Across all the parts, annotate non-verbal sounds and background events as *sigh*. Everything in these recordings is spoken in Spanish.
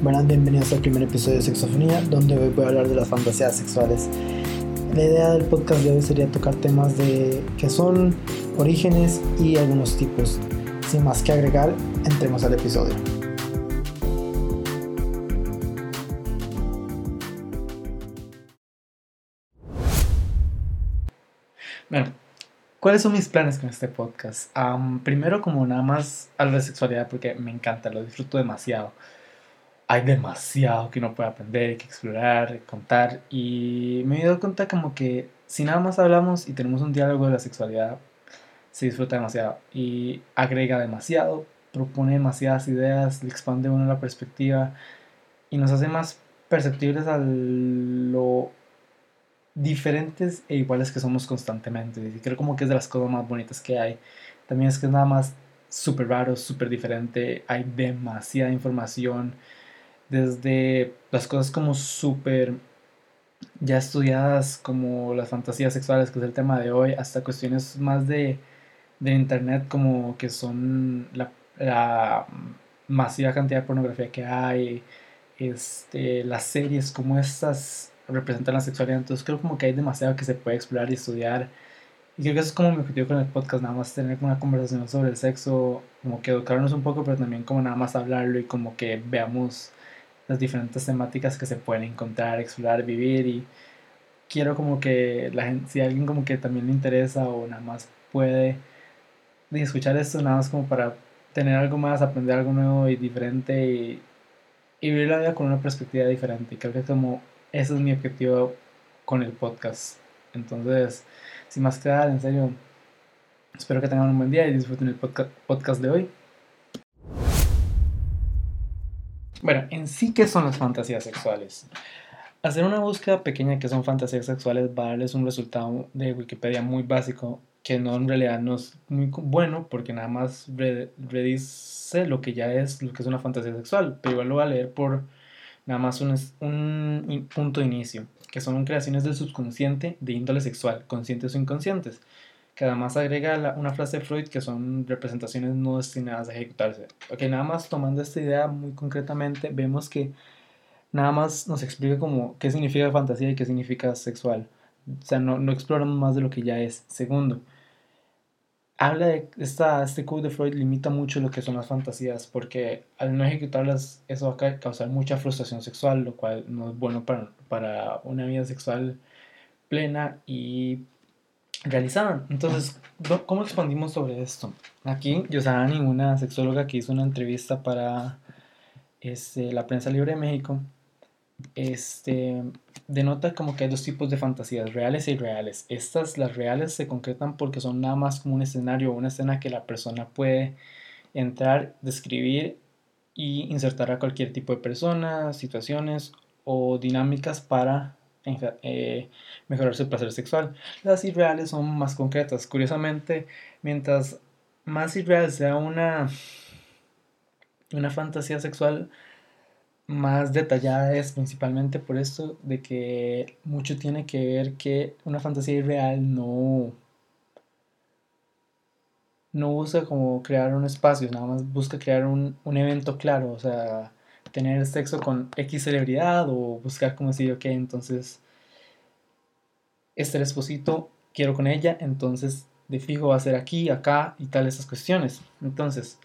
Bueno, bienvenidos al primer episodio de Sexofonía, donde hoy voy a hablar de las fantasías sexuales. La idea del podcast de hoy sería tocar temas de que son orígenes y algunos tipos. Sin más que agregar, entremos al episodio. Bueno, ¿cuáles son mis planes con este podcast? primero, como nada más hablo de sexualidad porque me encanta, lo disfruto demasiado hay demasiado que uno puede aprender, que explorar, contar. Y me he dado cuenta como que si nada más hablamos y tenemos un diálogo de la sexualidad, se disfruta demasiado y agrega demasiado, propone demasiadas ideas, le expande uno la perspectiva y nos hace más perceptibles a lo diferentes e iguales que somos constantemente. Y creo como que es de las cosas más bonitas que hay. También es que es nada más súper raro, súper diferente, hay demasiada información desde las cosas como súper ya estudiadas como las fantasías sexuales, que es el tema de hoy, hasta cuestiones más de, de internet como que son la, la, masiva cantidad de pornografía que hay, este, las series como estas representan la sexualidad, entonces creo como que hay demasiado que se puede explorar y estudiar. Y creo que eso es como mi objetivo con el podcast, nada más tener una conversación sobre el sexo, como que educarnos un poco, pero también como nada más hablarlo y como que veamos las diferentes temáticas que se pueden encontrar, explorar, vivir y quiero como que la gente, si alguien como que también le interesa o nada más puede escuchar esto, nada más como para tener algo más, aprender algo nuevo y diferente y, vivir la vida con una perspectiva diferente. Creo que como ese es mi objetivo con el podcast. Entonces, sin más que dar, en serio, espero que tengan un buen día y disfruten el podcast de hoy. Bueno, en sí, ¿qué son las fantasías sexuales? Hacer una búsqueda pequeña que son fantasías sexuales va a darles un resultado de Wikipedia muy básico, que no en realidad no es muy bueno porque nada más redice lo que ya es, lo que es una fantasía sexual, pero igual lo va a leer por nada más un, un punto de inicio, que son creaciones del subconsciente de índole sexual, conscientes o inconscientes que además agrega una frase de Freud que son representaciones no destinadas a ejecutarse. Ok, nada más tomando esta idea muy concretamente, vemos que nada más nos explica como qué significa fantasía y qué significa sexual. O sea, no, no exploramos más de lo que ya es. Segundo, habla de esta, este code de Freud limita mucho lo que son las fantasías porque al no ejecutarlas eso va a causar mucha frustración sexual, lo cual no es bueno para, para una vida sexual plena y realizaban. Entonces, ¿cómo expandimos sobre esto? Aquí, Yosani, una sexóloga que hizo una entrevista para este, la prensa libre de México, este, denota como que hay dos tipos de fantasías, reales e irreales. Estas, las reales, se concretan porque son nada más como un escenario, una escena que la persona puede entrar, describir y insertar a cualquier tipo de persona, situaciones o dinámicas para eh, mejorar su placer sexual. Las irreales son más concretas. Curiosamente, mientras más irreal sea una, una fantasía sexual, más detallada es principalmente por esto de que mucho tiene que ver que una fantasía irreal no no busca como crear un espacio, nada más busca crear un, un evento claro, o sea, tener sexo con X celebridad o buscar como decir, ok, entonces este esposito quiero con ella, entonces de fijo va a ser aquí, acá y tal esas cuestiones. Entonces,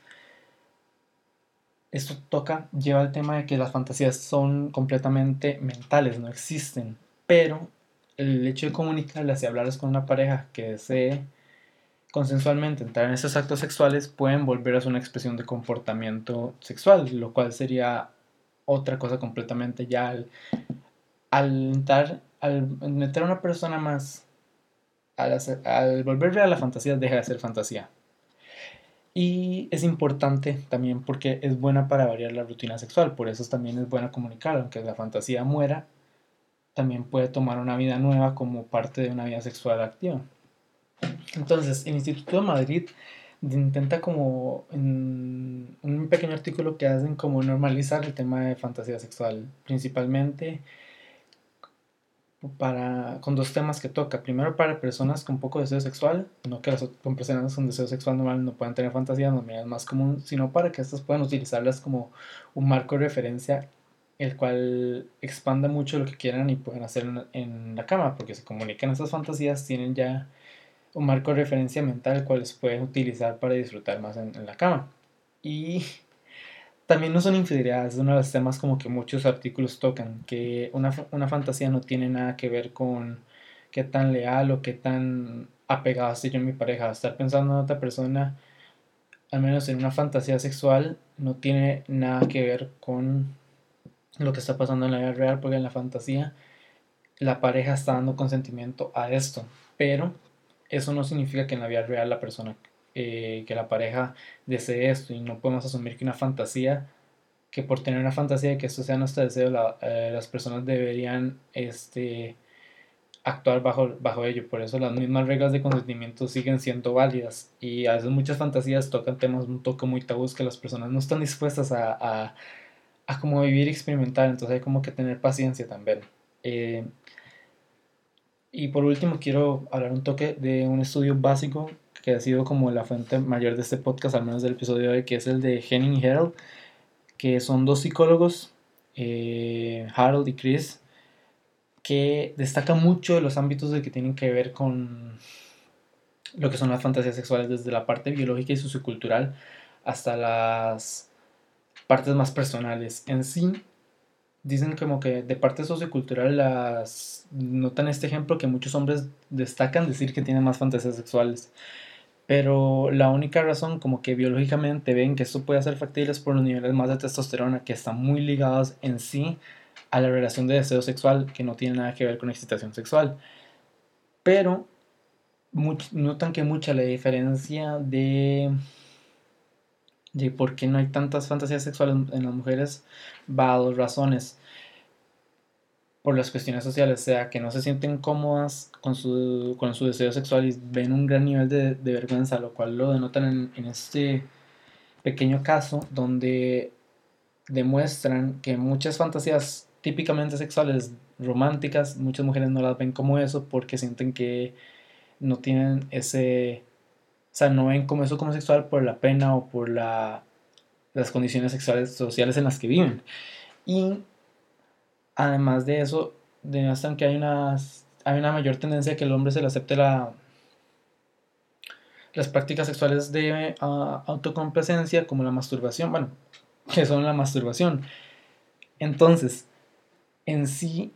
esto toca, lleva al tema de que las fantasías son completamente mentales, no existen, pero el hecho de comunicarlas y hablarlas con una pareja que desee consensualmente entrar en esos actos sexuales pueden volver a ser una expresión de comportamiento sexual, lo cual sería otra cosa completamente ya al, entrar, al meter a una persona más, al, al volverle a la fantasía, deja de ser fantasía. Y es importante también porque es buena para variar la rutina sexual, por eso también es buena comunicar, aunque la fantasía muera, también puede tomar una vida nueva como parte de una vida sexual activa. Entonces, el Instituto de Madrid intenta como en un pequeño artículo que hacen como normalizar el tema de fantasía sexual, principalmente para, con dos temas que toca. Primero para personas con poco deseo sexual, no que las con personas con deseo sexual normal no puedan tener fantasía, no es más común, sino para que estas puedan utilizarlas como un marco de referencia el cual expanda mucho lo que quieran y pueden hacer en, la cama, porque se comunican esas fantasías, tienen ya un marco de referencia mental cual pueden utilizar para disfrutar más en, en la cama. Y *laughs* también no son infidelidades, es uno de los temas como que muchos artículos tocan, que una, una fantasía no tiene nada que ver con qué tan leal o qué tan apegado estoy yo a mi pareja. Estar pensando en otra persona, al menos en una fantasía sexual, no tiene nada que ver con lo que está pasando en la vida real, porque en la fantasía la pareja está dando consentimiento a esto, pero eso no significa que en la vida real la persona eh, que la pareja desee esto y no podemos asumir que una fantasía, que por tener una fantasía de que esto sea nuestro deseo, eh, las personas deberían este, actuar bajo, bajo ello. Por eso las mismas reglas de consentimiento siguen siendo válidas y a veces muchas fantasías tocan temas un toque muy tabús que las personas no están dispuestas a, a, a como vivir y experimentar, entonces hay como que tener paciencia también. Eh, y por último quiero hablar un toque de un estudio básico que ha sido como la fuente mayor de este podcast, al menos del episodio de hoy, que es el de Henning y Harold, que son dos psicólogos, eh, Harold y Chris, que destacan mucho de los ámbitos de que tienen que ver con lo que son las fantasías sexuales, desde la parte biológica y sociocultural hasta las partes más personales. En sí, dicen como que de parte sociocultural las notan este ejemplo que muchos hombres destacan decir que tienen más fantasías sexuales. Pero la única razón como que biológicamente ven que esto puede ser factible es por los niveles más de testosterona que están muy ligados en sí a la relación de deseo sexual que no tiene nada que ver con excitación sexual. Pero notan que mucha la diferencia de, de por qué no hay tantas fantasías sexuales en las mujeres va a dos razones. Por las cuestiones sociales, sea, que no se sienten cómodas con su, con su deseo sexual y ven un gran nivel de, vergüenza, lo cual lo denotan en, en, este pequeño caso donde demuestran que muchas fantasías típicamente sexuales, románticas, muchas mujeres no las ven como eso porque sienten que no tienen ese, o sea, no ven como eso como sexual por la pena o por la, las condiciones sexuales sociales en las que viven. Y Además de eso, demuestran que hay una, hay una mayor tendencia a que el hombre se le acepte la, las prácticas sexuales de uh, autocomplacencia como la masturbación, bueno, que son la masturbación. Entonces, en sí,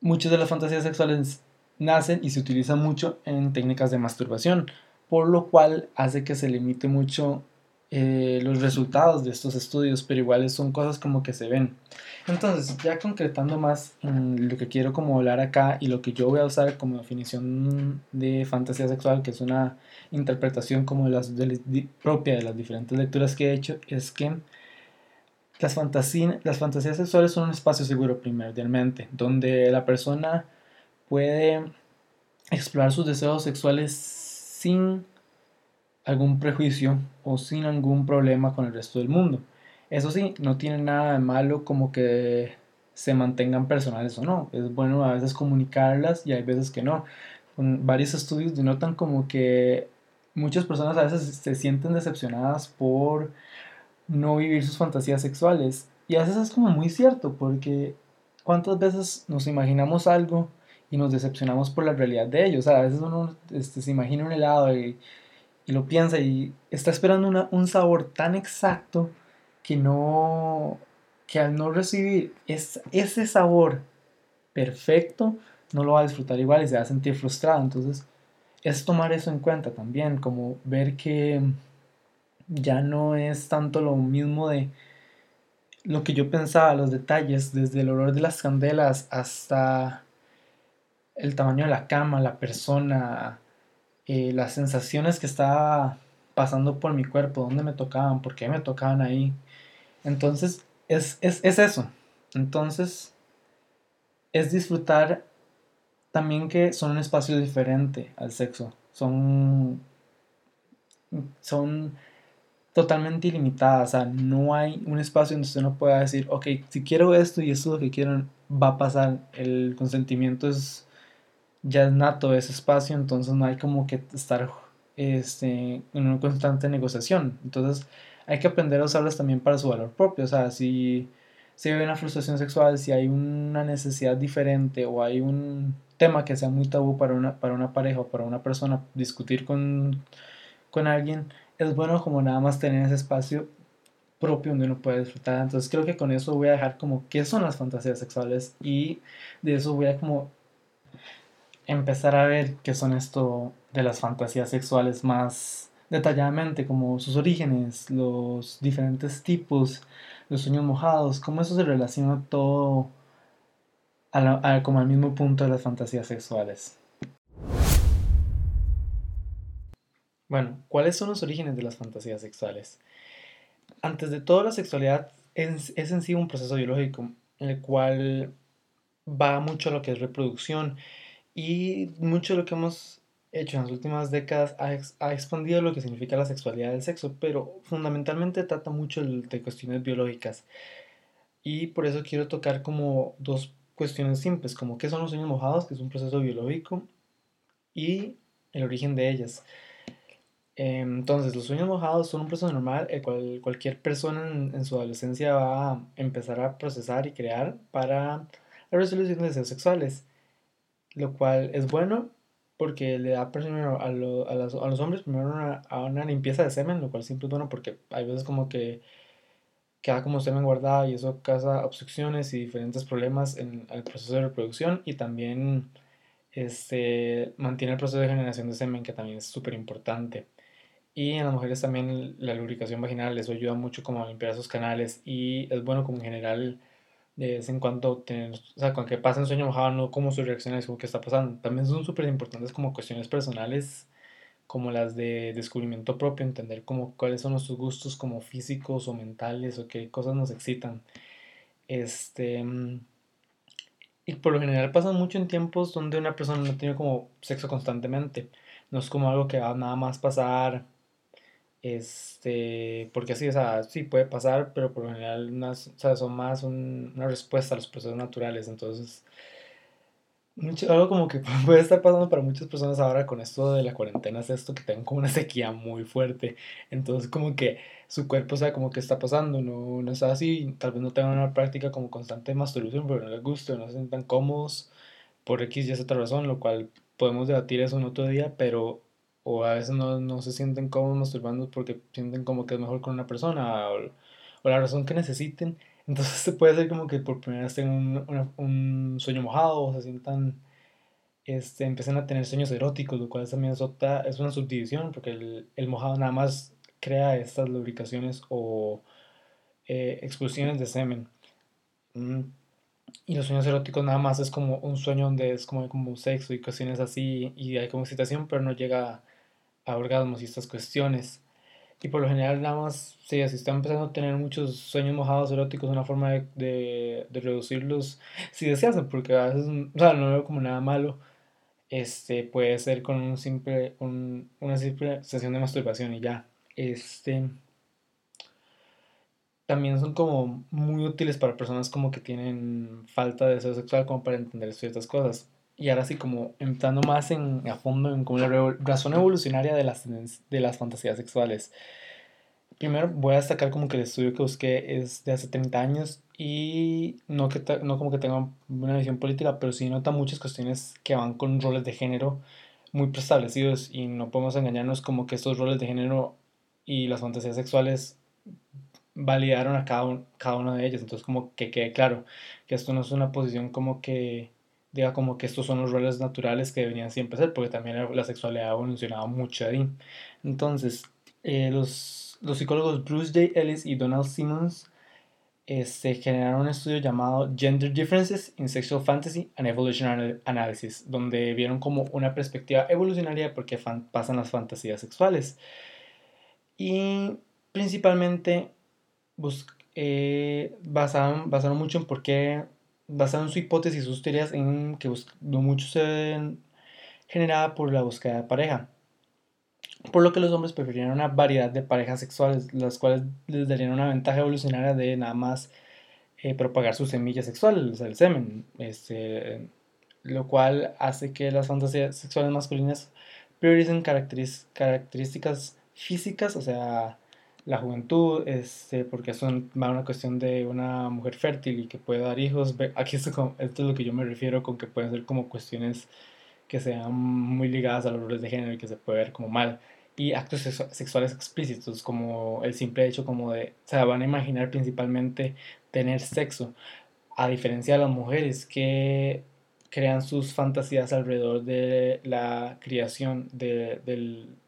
muchas de las fantasías sexuales nacen y se utilizan mucho en técnicas de masturbación, por lo cual hace que se limite mucho eh, los resultados de estos estudios, pero iguales son cosas como que se ven. Entonces, ya concretando más lo que quiero como hablar acá y lo que yo voy a usar como definición de fantasía sexual, que es una interpretación como las propia de las diferentes lecturas que he hecho, es que las, las fantasías sexuales son un espacio seguro primordialmente, donde la persona puede explorar sus deseos sexuales sin algún prejuicio o sin algún problema con el resto del mundo. Eso sí, no tiene nada de malo como que se mantengan personales o no. Es bueno a veces comunicarlas y hay veces que no. varios estudios denotan como que muchas personas a veces se sienten decepcionadas por no vivir sus fantasías sexuales. Y a veces es como muy cierto, porque ¿cuántas veces nos imaginamos algo y nos decepcionamos por la realidad de ello? O sea, a veces uno este, se imagina un helado y y lo piensa y está esperando un sabor tan exacto que no que al no recibir ese sabor perfecto no lo va a disfrutar igual y se va a sentir frustrado entonces es tomar eso en cuenta también como ver que ya no es tanto lo mismo de lo que yo pensaba los detalles desde el olor de las candelas hasta el tamaño de la cama la persona eh, las sensaciones que estaba pasando por mi cuerpo, dónde me tocaban, por qué me tocaban ahí. Entonces, es, eso. Entonces, es disfrutar también que son un espacio diferente al sexo. Son, son totalmente ilimitadas. O sea, no hay un espacio donde usted no pueda decir, ok, si quiero esto y esto es lo que quiero, va a pasar. El consentimiento es ya es nato ese espacio, entonces no hay como que estar este, en una constante negociación. Entonces hay que aprender a usarlas también para su valor propio. O sea, si, si hay una frustración sexual, si hay una necesidad diferente o hay un tema que sea muy tabú para una, para una pareja o para una persona discutir con, con alguien, es bueno como nada más tener ese espacio propio donde uno puede disfrutar. Entonces creo que con eso voy a dejar como qué son las fantasías sexuales y de eso voy a como empezar a ver qué son esto de las fantasías sexuales más detalladamente, como sus orígenes, los diferentes tipos, los sueños mojados, cómo eso se relaciona todo como al mismo punto de las fantasías sexuales. Bueno, ¿cuáles son los orígenes de las fantasías sexuales? Antes de todo, la sexualidad es, es en sí un proceso biológico en el cual va mucho a lo que es reproducción y mucho de lo que hemos hecho en las últimas décadas ha, ha, expandido lo que significa la sexualidad del sexo, pero fundamentalmente trata mucho de cuestiones biológicas. Y por eso quiero tocar como dos cuestiones simples, como qué son los sueños mojados, que es un proceso biológico, y el origen de ellas. Entonces, los sueños mojados son un proceso normal el cual cualquier persona en, en, su adolescencia va a empezar a procesar y crear para la resolución de deseos sexuales, lo cual es bueno porque le da primero a, a, los hombres primero una, a una limpieza de semen, lo cual siempre es bueno porque hay veces como que queda como semen guardado y eso causa obstrucciones y diferentes problemas en el proceso de reproducción y también este, mantiene el proceso de generación de semen que también es súper importante. Y en las mujeres también la lubricación vaginal les ayuda mucho como a limpiar esos canales y es bueno como en general de vez en cuando tener, o sea, con que pase un sueño mojado, no como sus reacciones, como qué está pasando. También son súper importantes como cuestiones personales, como las de descubrimiento propio, entender como cuáles son nuestros gustos como físicos o mentales o qué cosas nos excitan. Este, y por lo general pasan mucho en tiempos donde una persona no tiene como sexo constantemente. No es como algo que va nada más pasar este, porque así, o sea, sí puede pasar, pero por lo general unas, o sea, son más una respuesta a los procesos naturales. Entonces, mucho, algo como que *laughs* puede estar pasando para muchas personas ahora con esto de la cuarentena es esto que tengan como una sequía muy fuerte. Entonces, como que su cuerpo sabe como que está pasando, no, no está así, tal vez no tengan una práctica como constante de masturbación, pero no les gusta, no se sientan cómodos por X y otra razón, lo cual podemos debatir eso en otro día, pero o a veces no, no, se sienten cómodos masturbando porque sienten como que es mejor con una persona o, o la razón que necesiten. *laughs* Entonces se puede hacer como que por primera vez tengan un, un, sueño mojado o se sientan, este, empiezan a tener sueños eróticos, lo cual también es, otra, es una subdivisión porque el, el, mojado nada más crea estas lubricaciones o eh, expulsiones de semen. Mm. Y los sueños eróticos nada más es como un sueño donde es como, como sexo y cuestiones así y hay como excitación, pero no llega a orgasmos y estas cuestiones. Y por lo general nada más, si están empezando a tener muchos sueños mojados eróticos, una forma de, de, reducirlos, si deseas, porque a veces, no veo como nada malo, este, puede ser con un simple, un, una simple sesión de masturbación y ya. Este, también son como muy útiles para personas como que tienen falta de deseo sexual, como para entender ciertas cosas y ahora sí como entrando más en, a fondo en como la razón evolucionaria de las, de las fantasías sexuales. Primero voy a destacar como que el estudio que busqué es de hace 30 años y no, que no como que tenga una visión política, pero sí nota muchas cuestiones que van con roles de género muy preestablecidos y no podemos engañarnos como que estos roles de género y las fantasías sexuales validaron a cada, cada una de ellas. Entonces como que quede claro que esto no es una posición como que diga como que estos son los roles naturales que deberían siempre ser, porque también la sexualidad ha evolucionado mucho ahí. Entonces, eh, los, los, psicólogos Bruce J. Ellis y Donald Simmons este, generaron un estudio llamado Gender Differences in Sexual Fantasy and Evolutionary Analysis, donde vieron como una perspectiva evolucionaria por qué pasan las fantasías sexuales. Y principalmente eh, basaron mucho en por qué basado en su hipótesis y sus teorías en que mucho se ven generada por la búsqueda de pareja. Por lo que los hombres preferían una variedad de parejas sexuales, las cuales les darían una ventaja evolucionaria de nada más eh, propagar su semilla sexual, o sea, el semen. Este, lo cual hace que las fantasías sexuales masculinas prioricen características físicas, o sea, la juventud, este, porque son va una cuestión de una mujer fértil y que puede dar hijos. Aquí esto, esto es lo que yo me refiero con que pueden ser como cuestiones que sean muy ligadas a los roles de género y que se puede ver como mal. Y actos sexuales explícitos, como el simple hecho como de, o sea, van a imaginar principalmente tener sexo, a diferencia de las mujeres que crean sus fantasías alrededor de la criación de,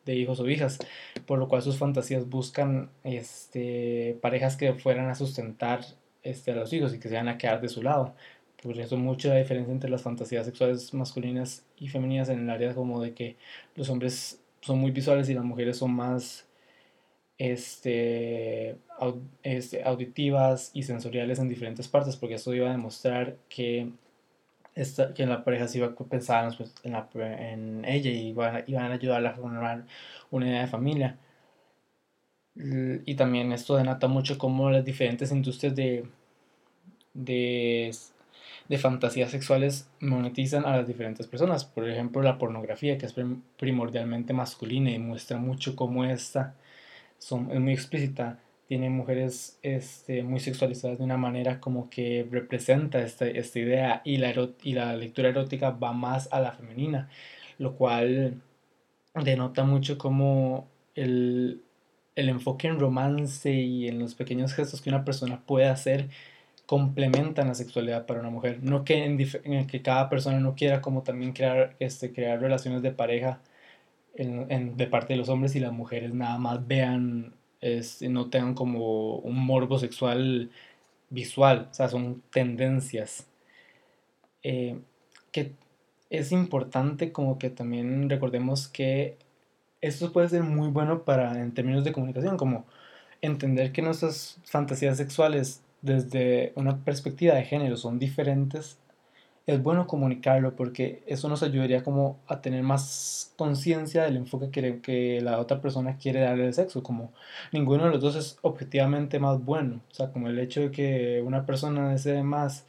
de, hijos o hijas, por lo cual sus fantasías buscan este, parejas que fueran a sustentar este, a los hijos y que se van a quedar de su lado. Por eso mucha diferencia entre las fantasías sexuales masculinas y femeninas en el área como de que los hombres son muy visuales y las mujeres son más este, este auditivas y sensoriales en diferentes partes, porque eso iba a demostrar que que la pareja se iba a pensar pues, en, la, ella y iban, a ayudarla a formar una idea de familia. Y también esto denota mucho cómo las diferentes industrias de, de, de fantasías sexuales monetizan a las diferentes personas. Por ejemplo, la pornografía, que es primordialmente masculina y muestra mucho cómo esta son, es muy explícita tiene mujeres este, muy sexualizadas de una manera como que representa esta, esta idea y la, y la lectura erótica va más a la femenina, lo cual denota mucho como el, el enfoque en romance y en los pequeños gestos que una persona puede hacer complementan la sexualidad para una mujer. No que, en, que cada persona no quiera como también crear, este, crear relaciones de pareja en, en, de parte de los hombres y las mujeres nada más vean no tengan como un morbo sexual visual, o sea, son tendencias. Eh, que es importante como que también recordemos que esto puede ser muy bueno para en términos de comunicación, como entender que nuestras fantasías sexuales desde una perspectiva de género son diferentes es bueno comunicarlo porque eso nos ayudaría como a tener más conciencia del enfoque que, que la otra persona quiere darle al sexo, como ninguno de los dos es objetivamente más bueno, o sea, como el hecho de que una persona desee más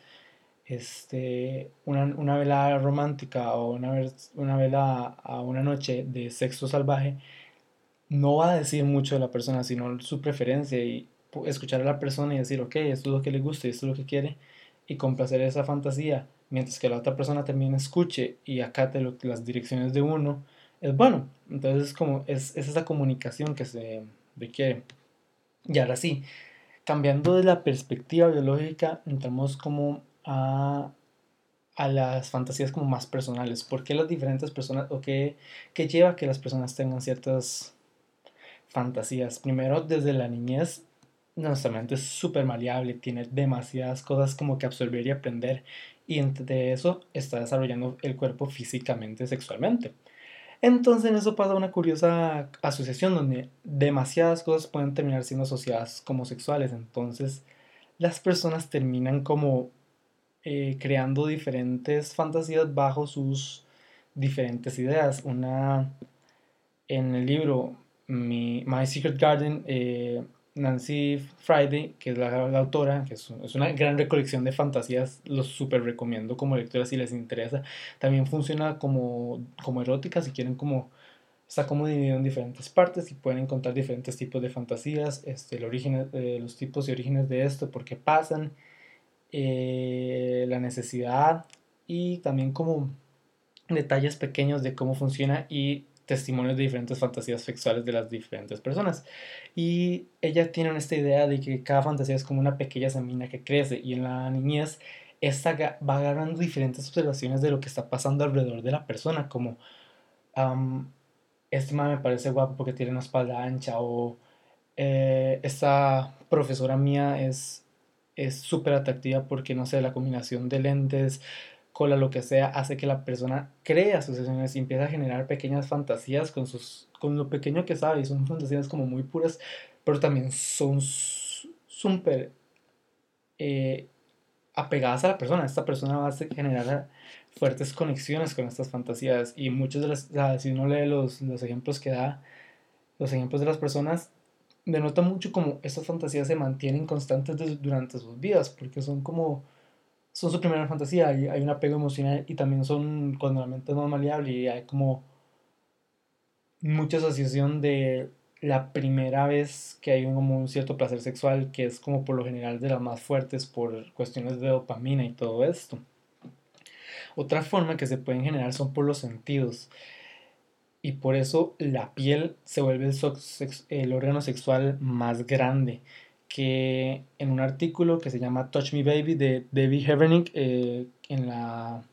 este, una, una velada romántica o una, una velada a una noche de sexo salvaje, no va a decir mucho de la persona, sino su preferencia y escuchar a la persona y decir, ok, esto es lo que le gusta y esto es lo que quiere, y complacer esa fantasía mientras que la otra persona también escuche y acate las direcciones de uno, es bueno. Entonces es como, es esa comunicación que se requiere. Y ahora sí, cambiando de la perspectiva biológica, entramos como a, a las fantasías como más personales. ¿Por qué las diferentes personas, o qué, qué lleva a que las personas tengan ciertas fantasías? Primero, desde la niñez nuestra mente es súper maleable, tiene demasiadas cosas como que absorber y aprender y entre eso está desarrollando el cuerpo físicamente, sexualmente. Entonces en eso pasa una curiosa asociación donde demasiadas cosas pueden terminar siendo asociadas como sexuales. Entonces las personas terminan como eh, creando diferentes fantasías bajo sus diferentes ideas. Una en el libro My Secret Garden eh, Nancy Friday, que es la, autora, que es, una gran recolección de fantasías, los súper recomiendo como lectura si les interesa. También funciona como, como erótica, si quieren como... Está como dividido en diferentes partes y pueden encontrar diferentes tipos de fantasías, este, el origen, eh, los tipos y orígenes de esto, por qué pasan, eh, la necesidad y también como detalles pequeños de cómo funciona y testimonios de diferentes fantasías sexuales de las diferentes personas. Y ella tiene esta idea de que cada fantasía es como una pequeña semilla que crece y en la niñez esta va agarrando diferentes observaciones de lo que está pasando alrededor de la persona, como este me parece guapo porque tiene una espalda ancha o eh, esta profesora mía es es súper atractiva porque no sé, la combinación de lentes, cola, lo que sea, hace que la persona cree asociaciones y empieza a generar pequeñas fantasías con, sus, con lo pequeño que sabe. Y son fantasías como muy puras, pero también son súper eh, apegadas a la persona. Esta persona va a generar fuertes conexiones con estas fantasías. Y muchas de las, si uno lee los, los ejemplos que da, los ejemplos de las personas, denota mucho como estas fantasías se mantienen constantes durante sus vidas, porque son como son su primera fantasía y hay un apego emocional y también son cuando la mente es más maleable y hay como mucha asociación de la primera vez que hay como un cierto placer sexual, que es como por lo general de las más fuertes por cuestiones de dopamina y todo esto. Otra forma que se pueden generar son por los sentidos. Y por eso la piel se vuelve el, órgano sexual más grande. Que en un artículo que se llama Touch Me Baby de David Hevernick eh, en la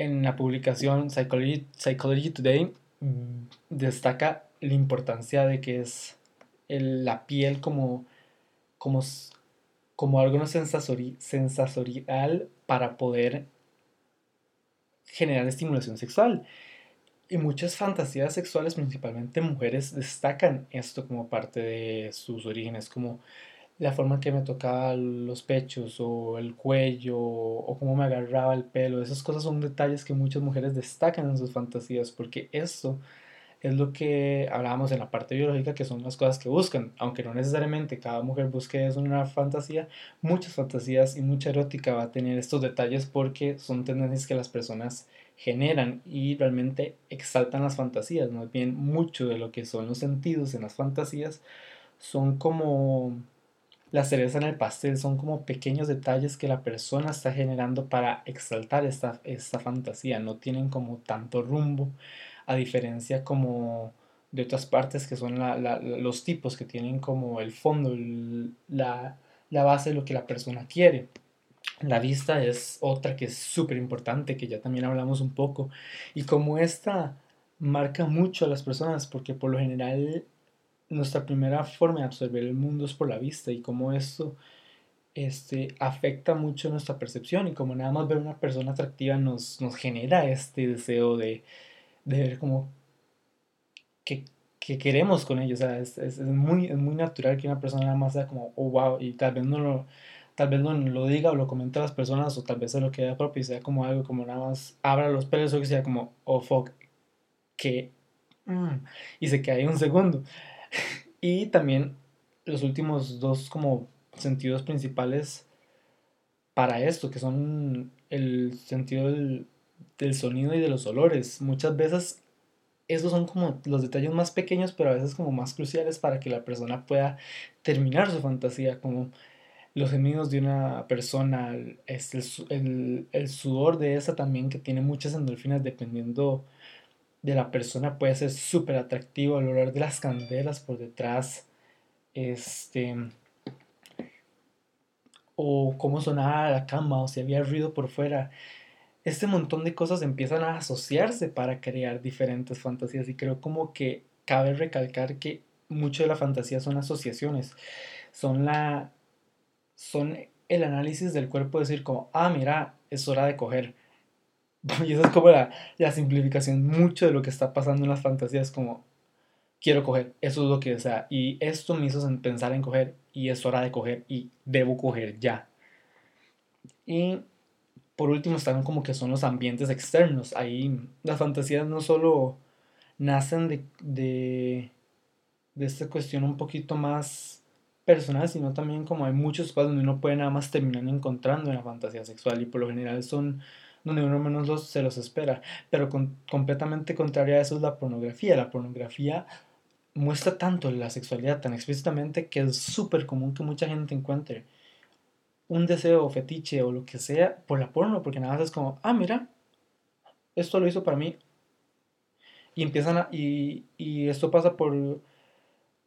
en la publicación Psychology, Today mm, destaca la importancia de que es la piel como, como, como algo sensorial para poder generar estimulación sexual. Y muchas fantasías sexuales, principalmente mujeres, destacan esto como parte de sus orígenes, como la forma que me tocaba los pechos o el cuello o cómo me agarraba el pelo. Esas cosas son detalles que muchas mujeres destacan en sus fantasías porque esto es lo que hablábamos en la parte biológica que son las cosas que buscan. Aunque no necesariamente cada mujer busque eso en una fantasía, muchas fantasías y mucha erótica va a tener estos detalles porque son tendencias que las personas generan y realmente exaltan las fantasías. Más bien mucho de lo que son los sentidos en las fantasías son como la cereza en el pastel son como pequeños detalles que la persona está generando para exaltar esta, esta fantasía. No tienen como tanto rumbo, a diferencia como de otras partes que son los tipos que tienen como el fondo, la, la base de lo que la persona quiere. La vista es otra que es súper importante, que ya también hablamos un poco. Y como esta marca mucho a las personas, porque por lo general nuestra primera forma de absorber el mundo es por la vista y cómo esto este, afecta mucho nuestra percepción y como nada más ver una persona atractiva nos, nos genera este deseo de, de ver como que, que, queremos con ellos. O sea, es, es, muy, es muy natural que una persona nada más sea como, oh, wow, y tal vez no lo, tal vez no lo diga o lo comente a las personas o tal vez se lo quede propio y sea como algo como nada más abra los pelos o que sea como, oh, fuck, que... Mm", y se queda ahí un segundo. *laughs* y también los últimos dos como sentidos principales para esto, que son el sentido del, sonido y de los olores. Muchas veces esos son como los detalles más pequeños, pero a veces como más cruciales para que la persona pueda terminar su fantasía, como los gemidos de una persona, es el, sudor de esa también que tiene muchas endorfinas dependiendo de la persona puede ser súper atractivo, el olor de las candelas por detrás, este, o cómo sonaba la cama, o si había ruido por fuera. Este montón de cosas empiezan a asociarse para crear diferentes fantasías y creo como que cabe recalcar que mucho de la fantasía son asociaciones, son la son el análisis del cuerpo decir como, ah, mira, es hora de coger *laughs* Y eso es como la, la, simplificación mucho de lo que está pasando en las fantasías, como quiero coger, eso es lo que, o sea, y esto me hizo pensar en coger y es hora de coger y debo coger ya. Y por último están como que son los ambientes externos. Ahí las fantasías no solo nacen de, de, de esta cuestión un poquito más personal, sino también como hay muchos espacios donde uno puede nada más terminar encontrando en la fantasía sexual y por lo general son donde uno menos se los espera. Pero completamente contraria a eso es la pornografía. La pornografía muestra tanto la sexualidad tan explícitamente que es súper común que mucha gente encuentre un deseo o fetiche o lo que sea por la porno, porque nada más es como, ah, mira, esto lo hizo para mí. Y empiezan a, y esto pasa por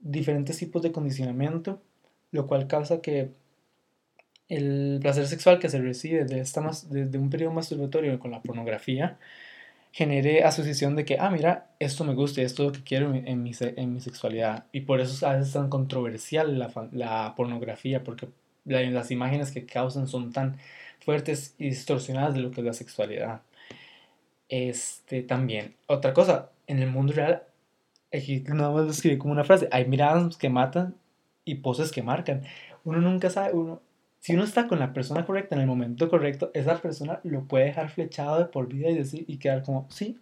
diferentes tipos de condicionamiento, lo cual causa que el placer sexual que se recibe de, esta de, un periodo masturbatorio con la pornografía genere asociación de que, ah, mira, esto me gusta y esto es lo que quiero en mi, en mi sexualidad. Y por eso a veces es tan controversial la, la pornografía, porque las imágenes que causan son tan fuertes y distorsionadas de lo que es la sexualidad. Este también. Otra cosa, en el mundo real, aquí nada más lo escribí como una frase, hay miradas que matan y poses que marcan. Uno nunca sabe, uno, si uno está con la persona correcta en el momento correcto, esa persona lo puede dejar flechado de por vida y decir y quedar como, sí,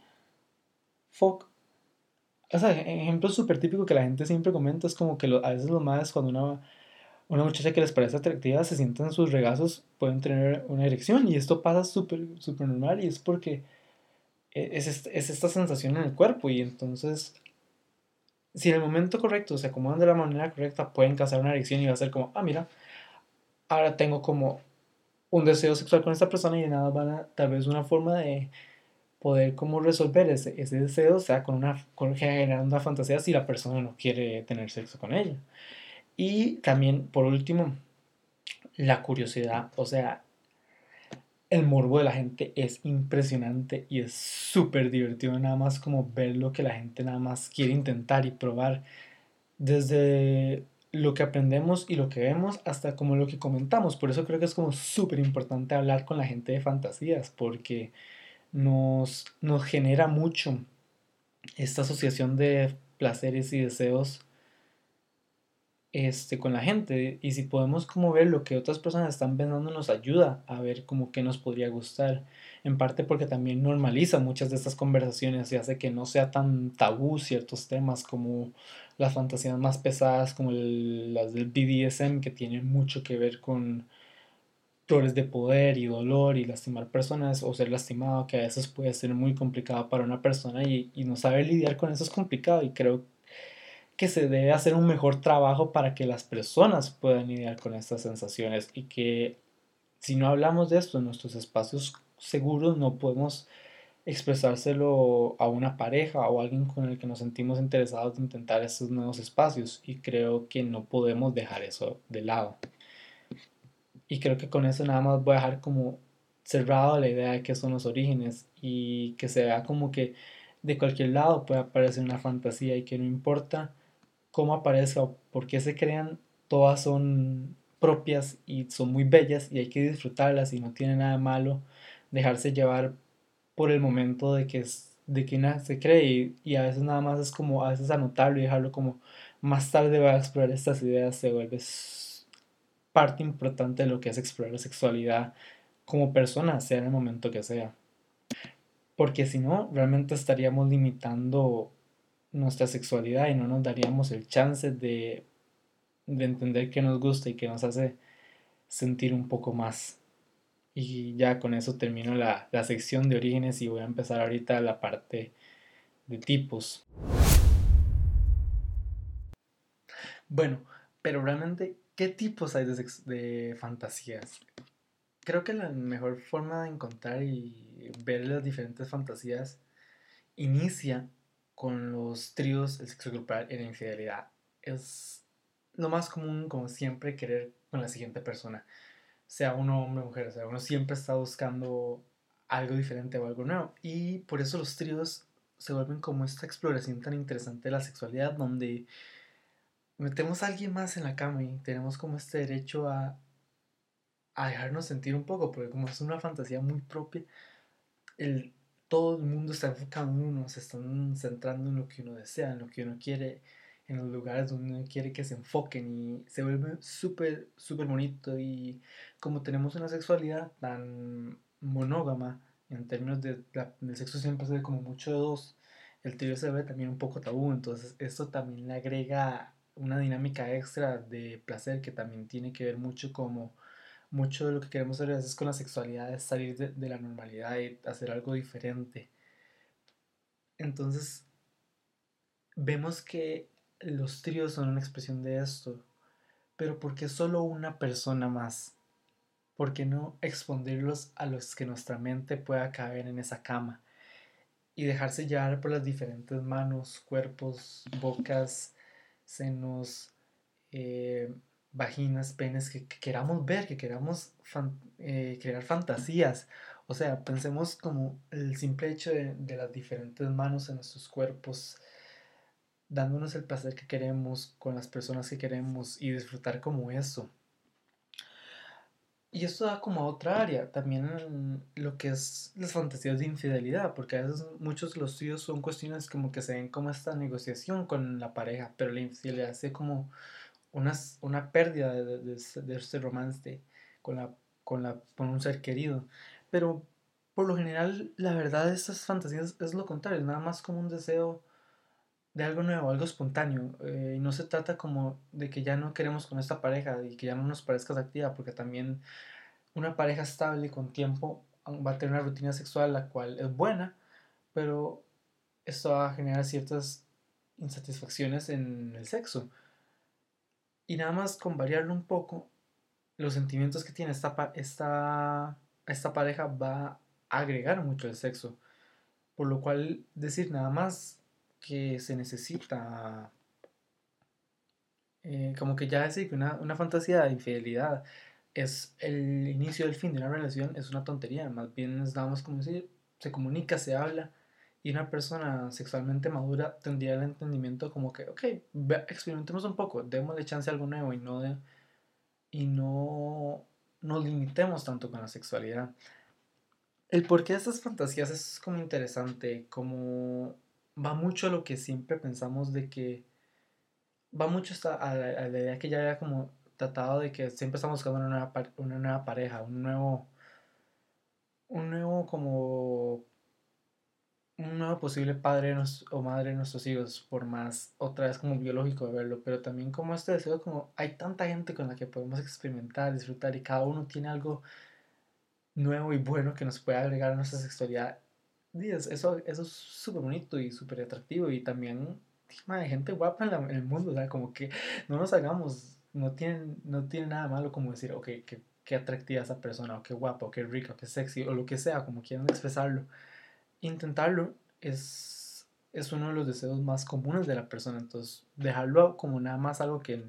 fuck. O sea, ejemplo súper típico que la gente siempre comenta es como que a veces los madres cuando una, una muchacha que les parece atractiva se sienten en sus regazos pueden tener una erección y esto pasa súper súper normal y es porque e, es, es esta sensación en el cuerpo y entonces si en el momento correcto se acomodan de la manera correcta, pueden causar una adicción y va a ser como, ah, mira, ahora tengo como un deseo sexual con esta persona y nada van a, tal vez una forma de poder como resolver ese, ese deseo, o sea, con una, con generando una fantasía si la persona no quiere tener sexo con ella. Y también, por último, la curiosidad, o sea, el morbo de la gente es impresionante y es súper divertido nada más como ver lo que la gente nada más quiere intentar y probar. Desde lo que aprendemos y lo que vemos hasta como lo que comentamos. Por eso creo que es como súper importante hablar con la gente de fantasías porque nos, nos genera mucho esta asociación de placeres y deseos este, con la gente y si podemos como ver lo que otras personas están pensando nos ayuda a ver como que nos podría gustar en parte porque también normaliza muchas de estas conversaciones y hace que no sea tan tabú ciertos temas como las fantasías más pesadas como las del BDSM que tienen mucho que ver con dolores de poder y dolor y lastimar personas o ser lastimado que a veces puede ser muy complicado para una persona y, y no saber lidiar con eso es complicado y creo que se debe hacer un mejor trabajo para que las personas puedan lidiar con estas sensaciones y que si no hablamos de esto en nuestros espacios seguros no podemos expresárselo a una pareja o alguien con el que nos sentimos interesados de intentar esos nuevos espacios y creo que no podemos dejar eso de lado. Y creo que con eso nada más voy a dejar como cerrado la idea de qué son los orígenes y que se vea como que de cualquier lado puede aparecer una fantasía y que no importa cómo aparezca o por qué se crean, todas son propias y son muy bellas y hay que disfrutarlas y no tiene nada malo dejarse llevar por el momento de que es de que se cree y, a veces nada más es como a veces anotarlo y dejarlo como más tarde va a explorar estas ideas se vuelve parte importante de lo que es explorar la sexualidad como persona sea en el momento que sea. Porque si no realmente estaríamos limitando nuestra sexualidad y no nos daríamos el chance de, de entender qué nos gusta y qué nos hace sentir un poco más. Y ya con eso termino la, la sección de orígenes y voy a empezar ahorita la parte de tipos. Bueno, pero realmente, ¿qué tipos hay de, de, fantasías? Creo que la mejor forma de encontrar y ver las diferentes fantasías inicia con los tríos, el sexo grupal y la infidelidad. Es lo más común, como siempre, querer con la siguiente persona, sea uno hombre o mujer, o sea, uno siempre está buscando algo diferente o algo nuevo. Y por eso los tríos se vuelven como esta exploración tan interesante de la sexualidad, donde metemos a alguien más en la cama y tenemos como este derecho a, a dejarnos sentir un poco, porque como es una fantasía muy propia, el todo el mundo está enfocado en uno, se están centrando en lo que uno desea, en lo que uno quiere, en los lugares donde uno quiere que se enfoquen y se vuelve súper, súper bonito y como tenemos una sexualidad tan monógama en términos de, del sexo siempre se ve como mucho de dos, el trío se ve también un poco tabú, entonces esto también le agrega una dinámica extra de placer que también tiene que ver mucho como mucho de lo que queremos hacer es con la sexualidad es salir de, la normalidad y hacer algo diferente. Entonces, vemos que los tríos son una expresión de esto, pero ¿por qué solo una persona más? ¿Por qué no exponerlos a los que nuestra mente pueda caber en esa cama? Y dejarse llevar por las diferentes manos, cuerpos, bocas, senos, eh, vaginas, penes que, queramos ver, que queramos eh, crear fantasías. O sea, pensemos como el simple hecho de, las diferentes manos en nuestros cuerpos, dándonos el placer que queremos con las personas que queremos y disfrutar como eso. Y esto da como a otra área, también lo que es las fantasías de infidelidad, porque a veces muchos de los estudios son cuestiones como que se ven como esta negociación con la pareja, pero la infidelidad hace como una, una pérdida de, de, ese romance con, la, con, la, con un ser querido. Pero por lo general, la verdad de estas fantasías es lo contrario, nada más como un deseo de algo nuevo, algo espontáneo. Eh, y no se trata como de que ya no queremos con esta pareja y que ya no nos parezca atractiva, porque también una pareja estable con tiempo va a tener una rutina sexual la cual es buena, pero esto va a generar ciertas insatisfacciones en el sexo. Y nada más con variarlo un poco, los sentimientos que tiene esta, esta, esta pareja va a agregar mucho el sexo. Por lo cual decir nada más que se necesita, eh, como que ya decir que una, una fantasía de infidelidad es el inicio del fin de una relación es una tontería. Más bien es nada como decir, se comunica, se habla. Y una persona sexualmente madura tendría el entendimiento como que, ok, experimentemos un poco, démosle chance a algo nuevo y no, y no nos limitemos tanto con la sexualidad. El porqué de estas fantasías es como interesante, como va mucho a lo que siempre pensamos de que va mucho hasta a la, idea que ya había como tratado de que siempre estamos buscando una nueva, una nueva pareja, un nuevo, un nuevo como un nuevo posible padre o madre de nuestros hijos, por más otra vez como biológico de verlo, pero también como este deseo, como hay tanta gente con la que podemos experimentar, disfrutar y cada uno tiene algo nuevo y bueno que nos puede agregar a nuestra sexualidad. Eso, eso es súper bonito y súper atractivo y también hay gente guapa en, el mundo, o como que no nos hagamos, no tiene, no tiene nada malo como decir, ok, qué, qué atractiva esa persona, o qué guapa, o qué rica, o qué sexy, o lo que sea, como quieran expresarlo intentarlo es, es uno de los deseos más comunes de la persona. Entonces, dejarlo como nada más algo que,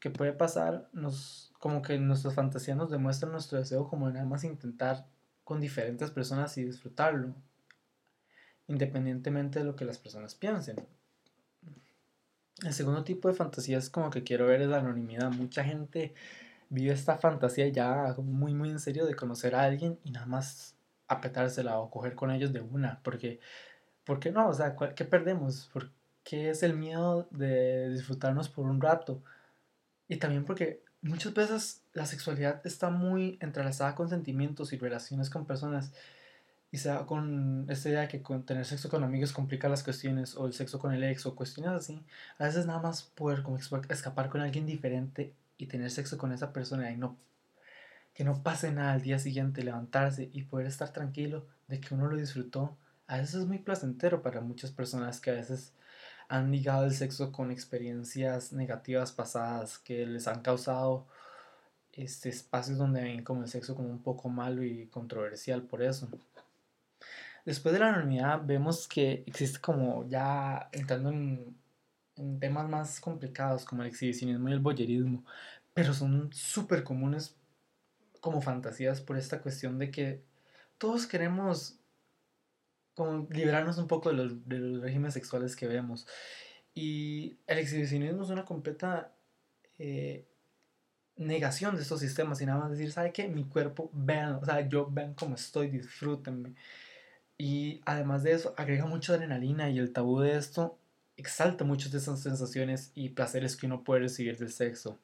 que puede pasar, nos, como que nuestras fantasías nos demuestran nuestro deseo como nada más intentar con diferentes personas y disfrutarlo, independientemente de lo que las personas piensen. El segundo tipo de fantasía es como que quiero ver es la anonimidad. Mucha gente vive esta fantasía ya muy muy en serio de conocer a alguien y nada más apretársela o coger con ellos de una, porque, ¿por qué no? O sea, ¿qué perdemos? ¿Por qué es el miedo de disfrutarnos por un rato? Y también porque muchas veces la sexualidad está muy entrelazada con sentimientos y relaciones con personas. Y sea con esta idea de que con tener sexo con amigos complica las cuestiones, o el sexo con el ex, o cuestiones así. A veces nada más poder como escapar con alguien diferente y tener sexo con esa persona y no que no pase nada al día siguiente, levantarse y poder estar tranquilo de que uno lo disfrutó, a veces es muy placentero para muchas personas que a veces han ligado el sexo con experiencias negativas pasadas que les han causado este, espacios donde ven como el sexo como un poco malo y controversial por eso. Después de la anonimidad vemos que existe como ya entrando en, en temas más complicados como el exhibicionismo y el boyerismo, pero son súper comunes como fantasías por esta cuestión de que todos queremos como liberarnos un poco de los, de los regímenes sexuales que vemos. Y el exhibicionismo es una completa eh, negación de estos sistemas y nada más decir, ¿sabe qué? Mi cuerpo, vean, o sea, yo vean cómo estoy, disfrútenme. Y además de eso, agrega mucha adrenalina y el tabú de esto exalta muchas de esas sensaciones y placeres que uno puede recibir del sexo.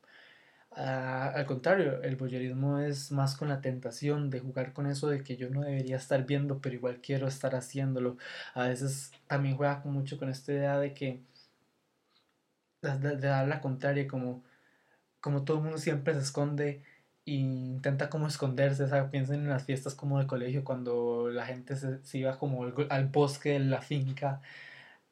Ah, al contrario, el voyerismo es más con la tentación de jugar con eso de que yo no debería estar viendo, pero igual quiero estar haciéndolo. A veces también juega mucho con esta idea de que de, dar la contraria, como, como todo el mundo siempre se esconde e intenta como esconderse, piensen en las fiestas como de colegio, cuando la gente se, se iba como al, al bosque de la finca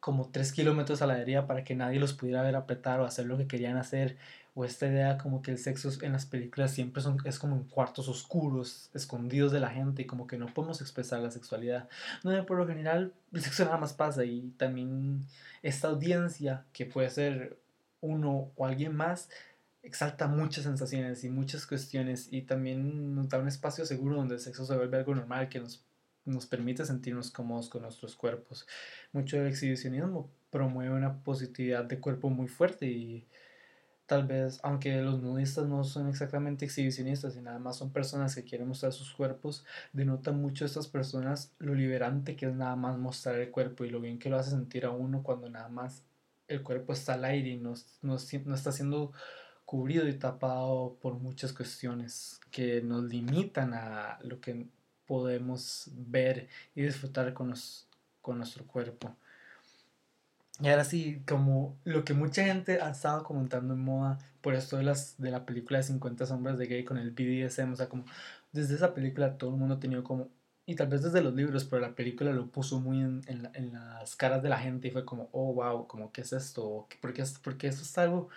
como tres kilómetros a la deriva para que nadie los pudiera ver apretar o hacer lo que querían hacer. O esta idea como que el sexo en las películas siempre son, es como en cuartos oscuros, escondidos de la gente y como que no podemos expresar la sexualidad. No, por lo general el sexo nada más pasa y también esta audiencia que puede ser uno o alguien más exalta muchas sensaciones y muchas cuestiones y también nos da un espacio seguro donde el sexo se vuelve algo normal que nos nos permite sentirnos cómodos con nuestros cuerpos. Mucho del exhibicionismo promueve una positividad de cuerpo muy fuerte y tal vez, aunque los nudistas no son exactamente exhibicionistas y nada más son personas que quieren mostrar sus cuerpos, denota mucho a estas personas lo liberante que es nada más mostrar el cuerpo y lo bien que lo hace sentir a uno cuando nada más el cuerpo está al aire y no, no, está siendo cubrido y tapado por muchas cuestiones que nos limitan a lo que podemos ver y disfrutar con, con nuestro cuerpo. Y ahora sí, como lo que mucha gente ha estado comentando en moda por esto de, las, de la película de 50 sombras de gay con el BDSM, o sea, como desde esa película todo el mundo ha tenido como y tal vez desde los libros, pero la película lo puso muy en, en, las caras de la gente y fue como, oh, wow, como, ¿qué es esto? ¿Por qué, porque esto es algo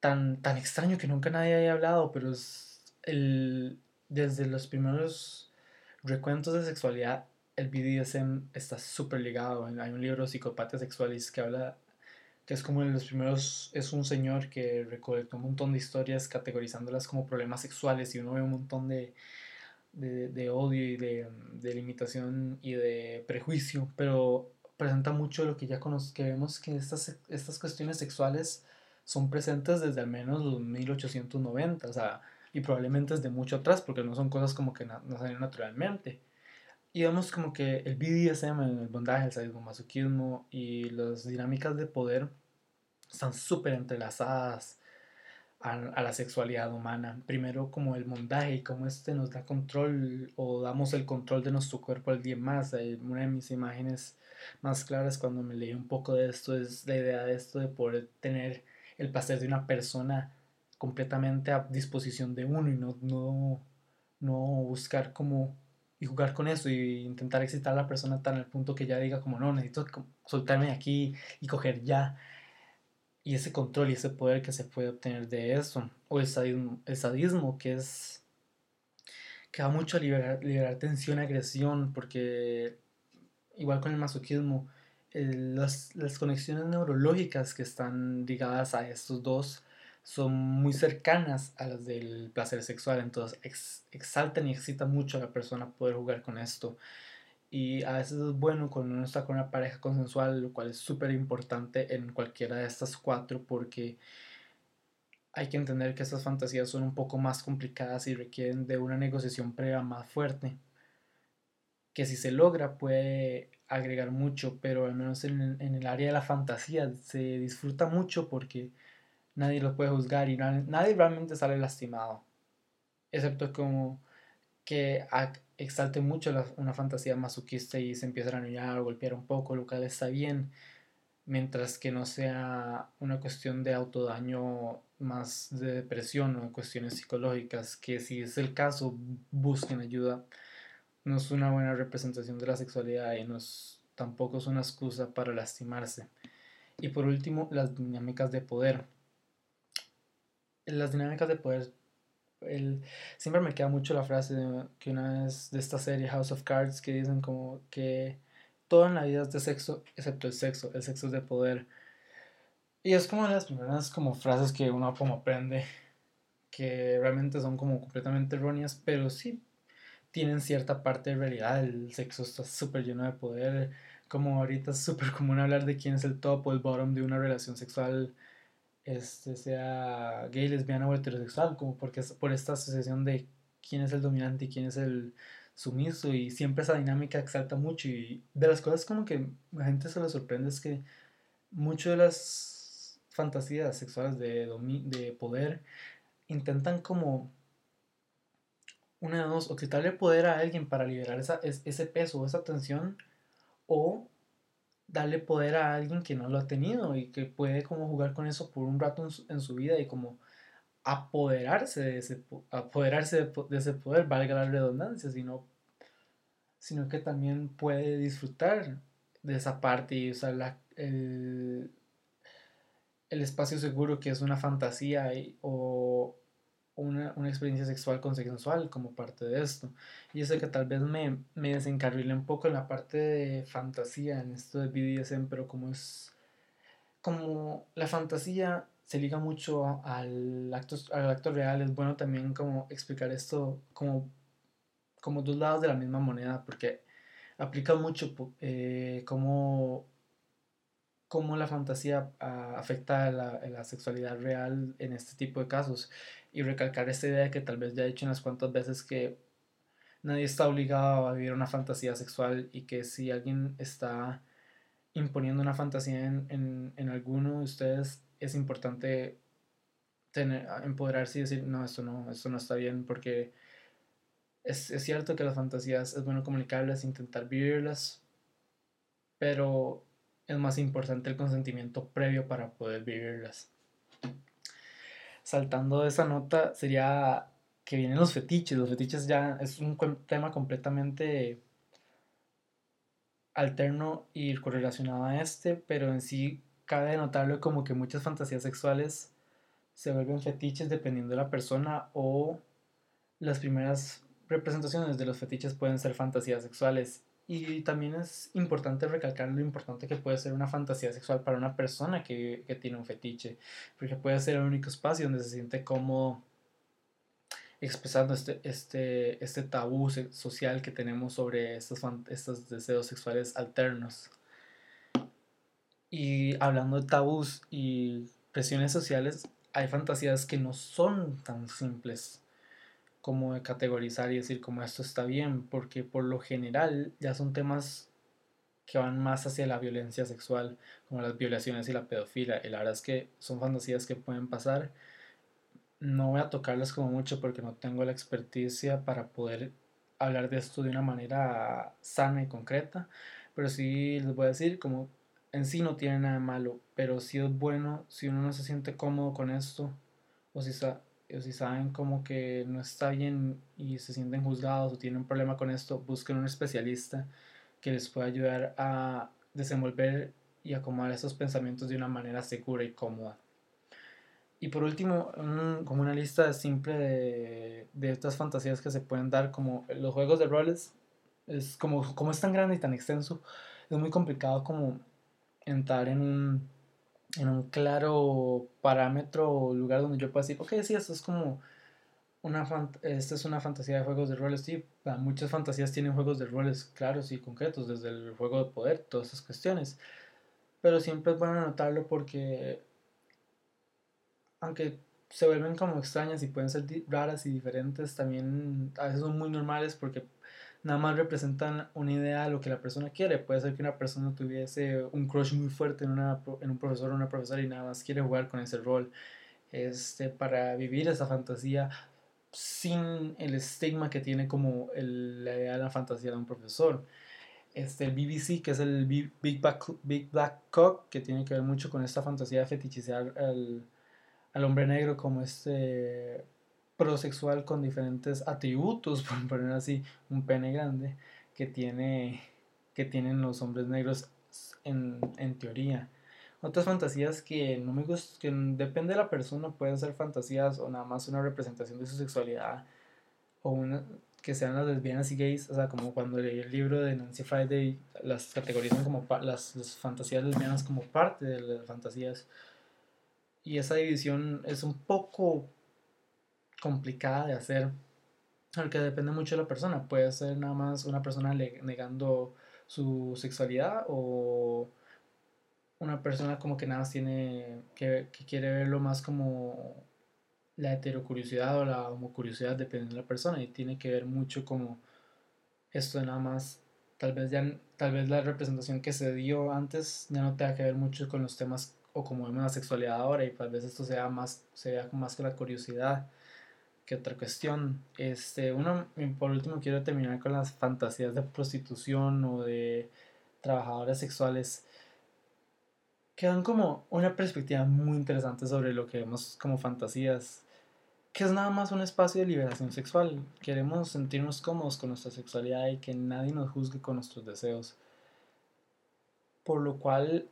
tan, tan extraño que nunca nadie haya hablado, pero es el, desde los primeros recuentos de sexualidad, el BDSM está súper ligado. Hay un libro, Psicopatía Sexualis, que habla que es como en los primeros, es un señor que recolectó un montón de historias categorizándolas como problemas sexuales y uno ve un montón de, de, odio y de, de, limitación y de prejuicio, pero presenta mucho lo que ya conocemos, que vemos que estas, estas cuestiones sexuales son presentes desde al menos los 1890, o sea, y probablemente desde mucho atrás, porque no son cosas como que no salen naturalmente. Y vemos como que el BDSM, el bondage, el sadismo, masoquismo y las dinámicas de poder están súper entrelazadas a, la sexualidad humana. Primero como el mondaje y cómo este nos da control o damos el control de nuestro cuerpo al día más. Una de mis imágenes más claras cuando me leí un poco de esto es la idea de esto de poder tener el placer de una persona completamente a disposición de uno y no, no, no buscar como y jugar con eso y intentar excitar a la persona tan al punto que ya diga como no, necesito soltarme aquí y coger ya. Y ese control y ese poder que se puede obtener de eso. O el sadismo, que es que va mucho a liberar, liberar tensión, agresión, porque igual con el masoquismo, las, las conexiones neurológicas que están ligadas a estos dos son muy cercanas a las del placer sexual, entonces exaltan y excitan mucho a la persona poder jugar con esto. Y a veces es bueno cuando uno está con una pareja consensual, lo cual es súper importante en cualquiera de estas cuatro porque hay que entender que estas fantasías son un poco más complicadas y requieren de una negociación previa más fuerte. Que si se logra puede agregar mucho, pero al menos en, en el área de la fantasía se disfruta mucho porque nadie lo puede juzgar y nadie realmente sale lastimado. Excepto como que exalte mucho una fantasía masoquista y se empieza a anular o golpear un poco, lo cual está bien, mientras que no sea una cuestión de autodaño más de depresión o cuestiones psicológicas, que si es el caso, busquen ayuda. No es una buena representación de la sexualidad y no tampoco es una excusa para lastimarse. Y por último, las dinámicas de poder las dinámicas de poder. El, siempre me queda mucho la frase que una vez de esta serie House of Cards que dicen como que todo en la vida es de sexo excepto el sexo, el sexo es de poder. Y es como de las primeras como frases que uno como aprende que realmente son como completamente erróneas, pero sí tienen cierta parte de realidad. El sexo está súper lleno de poder. Como ahorita es súper común hablar de quién es el top o el bottom de una relación sexual este, sea gay, lesbiana o heterosexual, como porque por esta asociación de quién es el dominante y quién es el sumiso y siempre esa dinámica exalta mucho y de las cosas como que la gente se le sorprende es que muchas de las fantasías sexuales de, de poder intentan como una de dos, o quitarle poder a alguien para liberar esa, ese peso esa tensión, o darle poder a alguien que no lo ha tenido y que puede como jugar con eso por un rato en su, vida y como apoderarse de ese, apoderarse de, ese poder, valga la redundancia, sino, sino que también puede disfrutar de esa parte y usar el, el espacio seguro que es una fantasía o, una, una, experiencia sexual consensual como parte de esto. Y eso que tal vez me, me desencarrile un poco en la parte de fantasía, en esto de BDSM, pero como es. Como la fantasía se liga mucho al acto, al acto real, es bueno también como explicar esto como, como dos lados de la misma moneda, porque aplica mucho eh, como cómo la fantasía ah, afecta a la, sexualidad real en este tipo de casos. Y recalcar esta idea que tal vez ya he dicho unas cuantas veces que nadie está obligado a vivir una fantasía sexual y que si alguien está imponiendo una fantasía en, en, alguno de ustedes es importante tener, empoderarse y decir no, esto no, esto no está bien porque es, es cierto que las fantasías es bueno comunicarlas, intentar vivirlas, pero es más importante el consentimiento previo para poder vivirlas. Saltando de esa nota, sería que vienen los fetiches. Los fetiches ya es un tema completamente alterno y correlacionado a este, pero en sí cabe notarlo como que muchas fantasías sexuales se vuelven fetiches dependiendo de la persona o las primeras representaciones de los fetiches pueden ser fantasías sexuales. Y también es importante recalcar lo importante que puede ser una fantasía sexual para una persona que, que tiene un fetiche, porque puede ser el único espacio donde se siente cómodo expresando este, este, este tabú social que tenemos sobre estos, estos deseos sexuales alternos. Y hablando de tabús y presiones sociales, hay fantasías que no son tan simples como de categorizar y decir como esto está bien, porque por lo general ya son temas que van más hacia la violencia sexual, como las violaciones y la pedofilia. Y la verdad es que son fantasías que pueden pasar no voy a tocarlas como mucho porque no tengo la experticia para poder hablar de esto de una manera sana y concreta, pero sí les voy a decir como en sí no tiene nada malo, pero sí es bueno si uno no se siente cómodo con esto o si, o si saben como que no está bien y se sienten juzgados o tienen un problema con esto, busquen un especialista que les pueda ayudar a desenvolver y acomodar esos pensamientos de una manera segura y cómoda. Y por último, como una lista simple de, de, estas fantasías que se pueden dar, como los juegos de roles, es como, como es tan grande y tan extenso, es muy complicado como entrar en un, en un claro parámetro o lugar donde yo pueda decir, ok, sí, esto es como una esta es una fantasía de juegos de roles, sí, muchas fantasías tienen juegos de roles claros y concretos, desde el juego de poder, todas esas cuestiones. Pero siempre es bueno notarlo porque aunque se vuelven como extrañas y pueden ser raras y diferentes, también a veces son muy normales porque nada más representan una idea de lo que la persona quiere. Puede ser que una persona tuviese un crush muy fuerte en, una, en un profesor o una profesora y nada más quiere jugar con ese rol este, para vivir esa fantasía sin el estigma que tiene como el, la idea de la fantasía de un profesor. Este, el BBC, que es el Big Black, Big Black Cock, que tiene que ver mucho con esta fantasía de fetichizar el al hombre negro como este prosexual con diferentes atributos, *laughs* por poner así, un pene grande que tiene que tienen los hombres negros en, teoría. Otras fantasías que no me gustan, que depende de la persona, pueden ser fantasías o nada más una representación de su sexualidad o una que sean las lesbianas y gays, o sea, como cuando leí el libro de Nancy Friday, las categorizan como las, las fantasías lesbianas como parte de las fantasías y esa división es un poco complicada de hacer, porque depende mucho de la persona. Puede ser nada más una persona negando su sexualidad o una persona como que nada más tiene, que, que quiere verlo más como la heterocuriosidad o la homocuriosidad, depende de la persona, y tiene que ver mucho como esto nada más, tal vez ya, tal vez la representación que se dio antes ya no tenga que ver mucho con los temas o como vemos la sexualidad ahora. Y tal vez esto sea más, sea más que la curiosidad que otra cuestión. Este, uno, por último quiero terminar con las fantasías de prostitución o de trabajadoras sexuales que dan como una perspectiva muy interesante sobre lo que vemos como fantasías, que es nada más un espacio de liberación sexual. Queremos sentirnos cómodos con nuestra sexualidad y que nadie nos juzgue con nuestros deseos. Por lo cual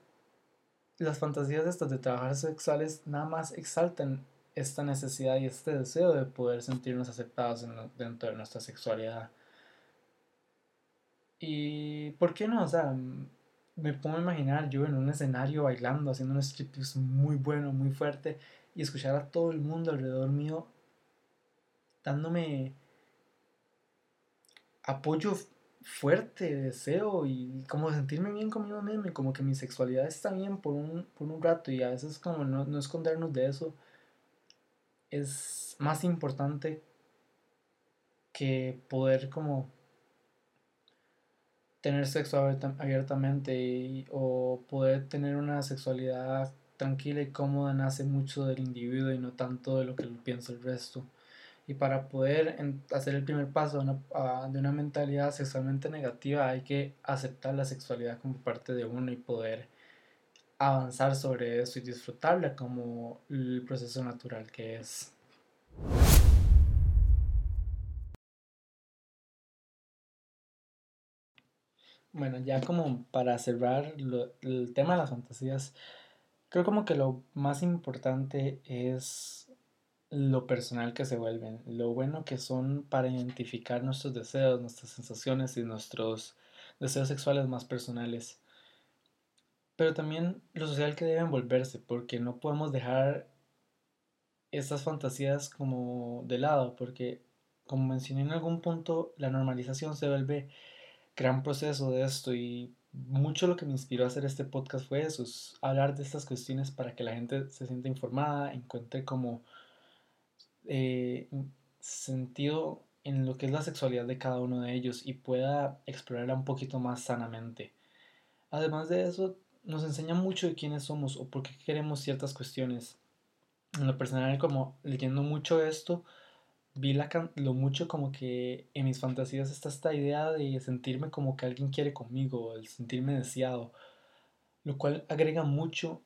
las fantasías estas de trabajar sexuales nada más exaltan esta necesidad y este deseo de poder sentirnos aceptados dentro de nuestra sexualidad. Y ¿por qué no? O sea, me a imaginar yo en un escenario bailando, haciendo un striptease muy bueno, muy fuerte, y escuchar a todo el mundo alrededor mío dándome apoyo fuerte, deseo y como sentirme bien conmigo mismo y como que mi sexualidad está bien por un, por un rato y a veces como no, no escondernos de eso es más importante que poder como tener sexo abiertamente o poder tener una sexualidad tranquila y cómoda nace mucho del individuo y no tanto de lo que piensa el resto. Y para poder hacer el primer paso de una mentalidad sexualmente negativa hay que aceptar la sexualidad como parte de uno y poder avanzar sobre eso y disfrutarla como el proceso natural que es. Bueno, ya como para cerrar el tema de las fantasías, creo como que lo más importante es lo personal que se vuelven, lo bueno que son para identificar nuestros deseos, nuestras sensaciones y nuestros deseos sexuales más personales. Pero también lo social que deben volverse, porque no podemos dejar estas fantasías como de lado, porque como mencioné en algún punto, la normalización se vuelve gran proceso de esto y mucho lo que me inspiró a hacer este podcast fue eso, hablar de estas cuestiones para que la gente se sienta informada, encuentre como eh, sentido en lo que es la sexualidad de cada uno de ellos y pueda explorarla un poquito más sanamente. Además de eso, nos enseña mucho de quiénes somos o por qué queremos ciertas cuestiones. En lo personal, como leyendo mucho esto, vi lo mucho como que en mis fantasías está esta idea de sentirme como que alguien quiere conmigo, el sentirme deseado, lo cual agrega mucho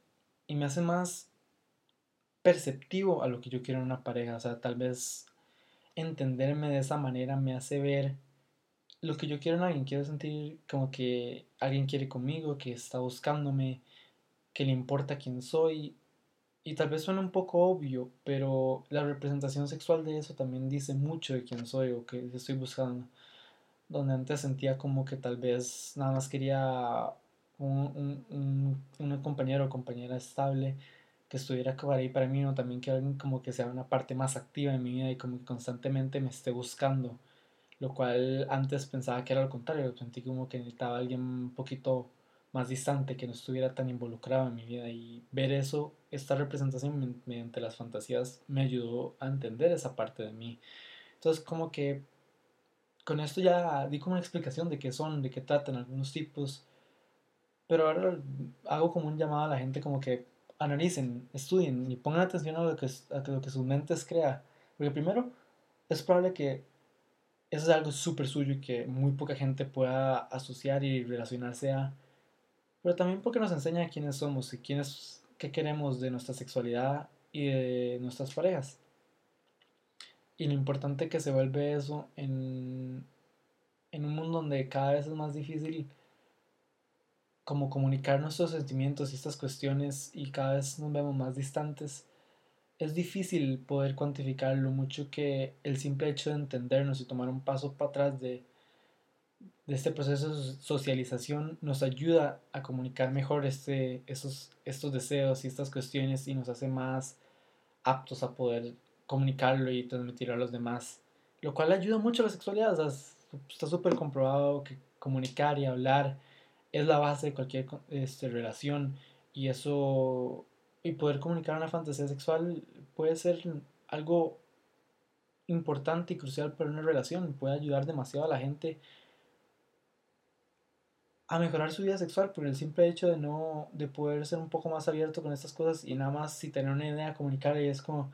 y me hace más perceptivo a lo que yo quiero en una pareja, o sea, tal vez entenderme de esa manera me hace ver lo que yo quiero en alguien, quiero sentir como que alguien quiere conmigo, que está buscándome, que le importa quién soy y tal vez suene un poco obvio, pero la representación sexual de eso también dice mucho de quién soy o qué estoy buscando. Donde antes sentía como que tal vez nada más quería un, un, un, compañero o compañera estable que estuviera ahí para mí, o también que alguien como que sea una parte más activa en mi vida y como que constantemente me esté buscando. Lo cual antes pensaba que era lo contrario, sentí como que necesitaba alguien un poquito más distante, que no estuviera tan involucrado en mi vida. Y ver eso, esta representación mediante las fantasías, me ayudó a entender esa parte de mí. Entonces, como que con esto ya di como una explicación de qué son, de qué tratan algunos tipos. Pero ahora hago como un llamado a la gente como que analicen, estudien y pongan atención a lo que, a lo que sus mentes crea. Porque primero, es probable que eso es algo súper suyo y que muy poca gente pueda asociar y relacionarse a pero también porque nos enseña quiénes somos y quiénes, qué queremos de nuestra sexualidad y de nuestras parejas. Y lo importante que se vuelve eso en, en un mundo donde cada vez es más difícil como comunicar nuestros sentimientos y estas cuestiones y cada vez nos vemos más distantes, es difícil poder cuantificar lo mucho que el simple hecho de entendernos y tomar un paso para atrás de de este proceso de socialización nos ayuda a comunicar mejor este, esos, estos deseos y estas cuestiones y nos hace más aptos a poder comunicarlo y transmitirlo a los demás. Lo cual ayuda mucho a la sexualidad. está súper comprobado que comunicar y hablar es la base de cualquier este, relación y eso y poder comunicar una fantasía sexual puede ser algo importante y crucial para una relación. Puede ayudar demasiado a la gente a mejorar su vida sexual por el simple hecho de no de poder ser un poco más abierto con estas cosas y nada más si tener una idea comunicar y es como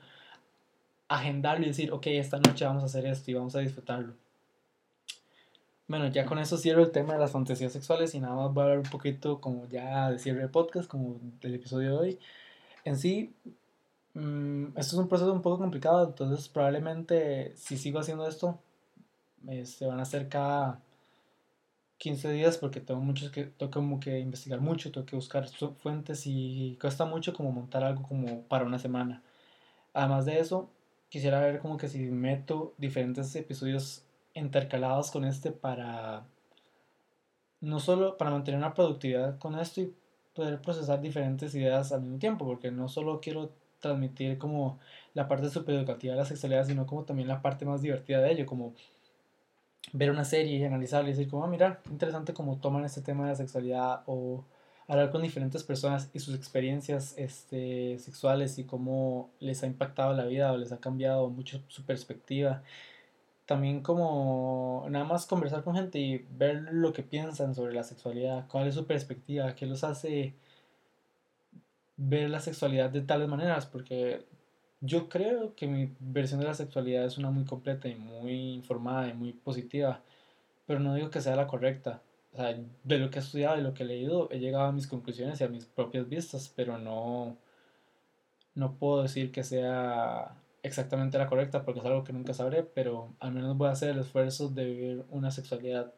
agendarlo y decir ok esta noche vamos a hacer esto y vamos a disfrutarlo bueno ya con eso cierro el tema de las fantasías sexuales y nada más voy a hablar un poquito como ya de cierre de podcast como del episodio de hoy en sí mm, esto es un proceso un poco complicado entonces probablemente si sigo haciendo esto se este, van a hacer cada 15 días porque tengo mucho que, tengo como que investigar mucho, tengo que buscar fuentes y cuesta mucho como montar algo como para una semana. Además de eso, quisiera ver como que si meto diferentes episodios intercalados con este para no solo para mantener una productividad con esto y poder procesar diferentes ideas al mismo tiempo, porque no solo quiero transmitir como la parte super educativa de la sexualidad, sino como también la parte más divertida de ello, como ver una serie y analizarla y decir como, ah, mira, interesante cómo toman este tema de la sexualidad o hablar con diferentes personas y sus experiencias este, sexuales y cómo les ha impactado la vida o les ha cambiado mucho su perspectiva. También como nada más conversar con gente y ver lo que piensan sobre la sexualidad, cuál es su perspectiva, qué los hace ver la sexualidad de tales maneras, porque yo creo que mi versión de la sexualidad es una muy completa y muy informada y muy positiva, pero no digo que sea la correcta. O sea, de lo que he estudiado y lo que he leído, he llegado a mis conclusiones y a mis propias vistas, pero no, no puedo decir que sea exactamente la correcta porque es algo que nunca sabré, pero al menos voy a hacer el esfuerzo de vivir una sexualidad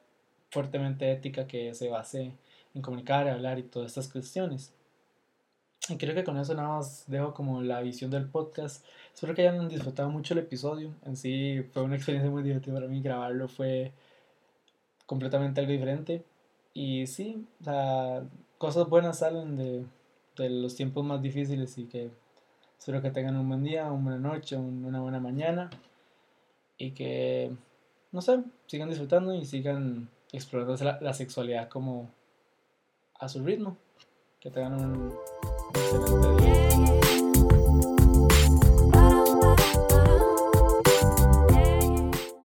fuertemente ética que se base en comunicar, hablar y todas estas cuestiones. Y creo que con eso nada más dejo como la visión del podcast. Espero que hayan disfrutado mucho el episodio. En sí fue una experiencia muy divertida para mí. Grabarlo fue completamente algo diferente. Y sí, cosas buenas salen de, de, los tiempos más difíciles y que espero que tengan un buen día, una buena noche, una buena mañana. Y que, no sé, sigan disfrutando y sigan explorando la, la sexualidad como a su ritmo. Que tengan un excelente día.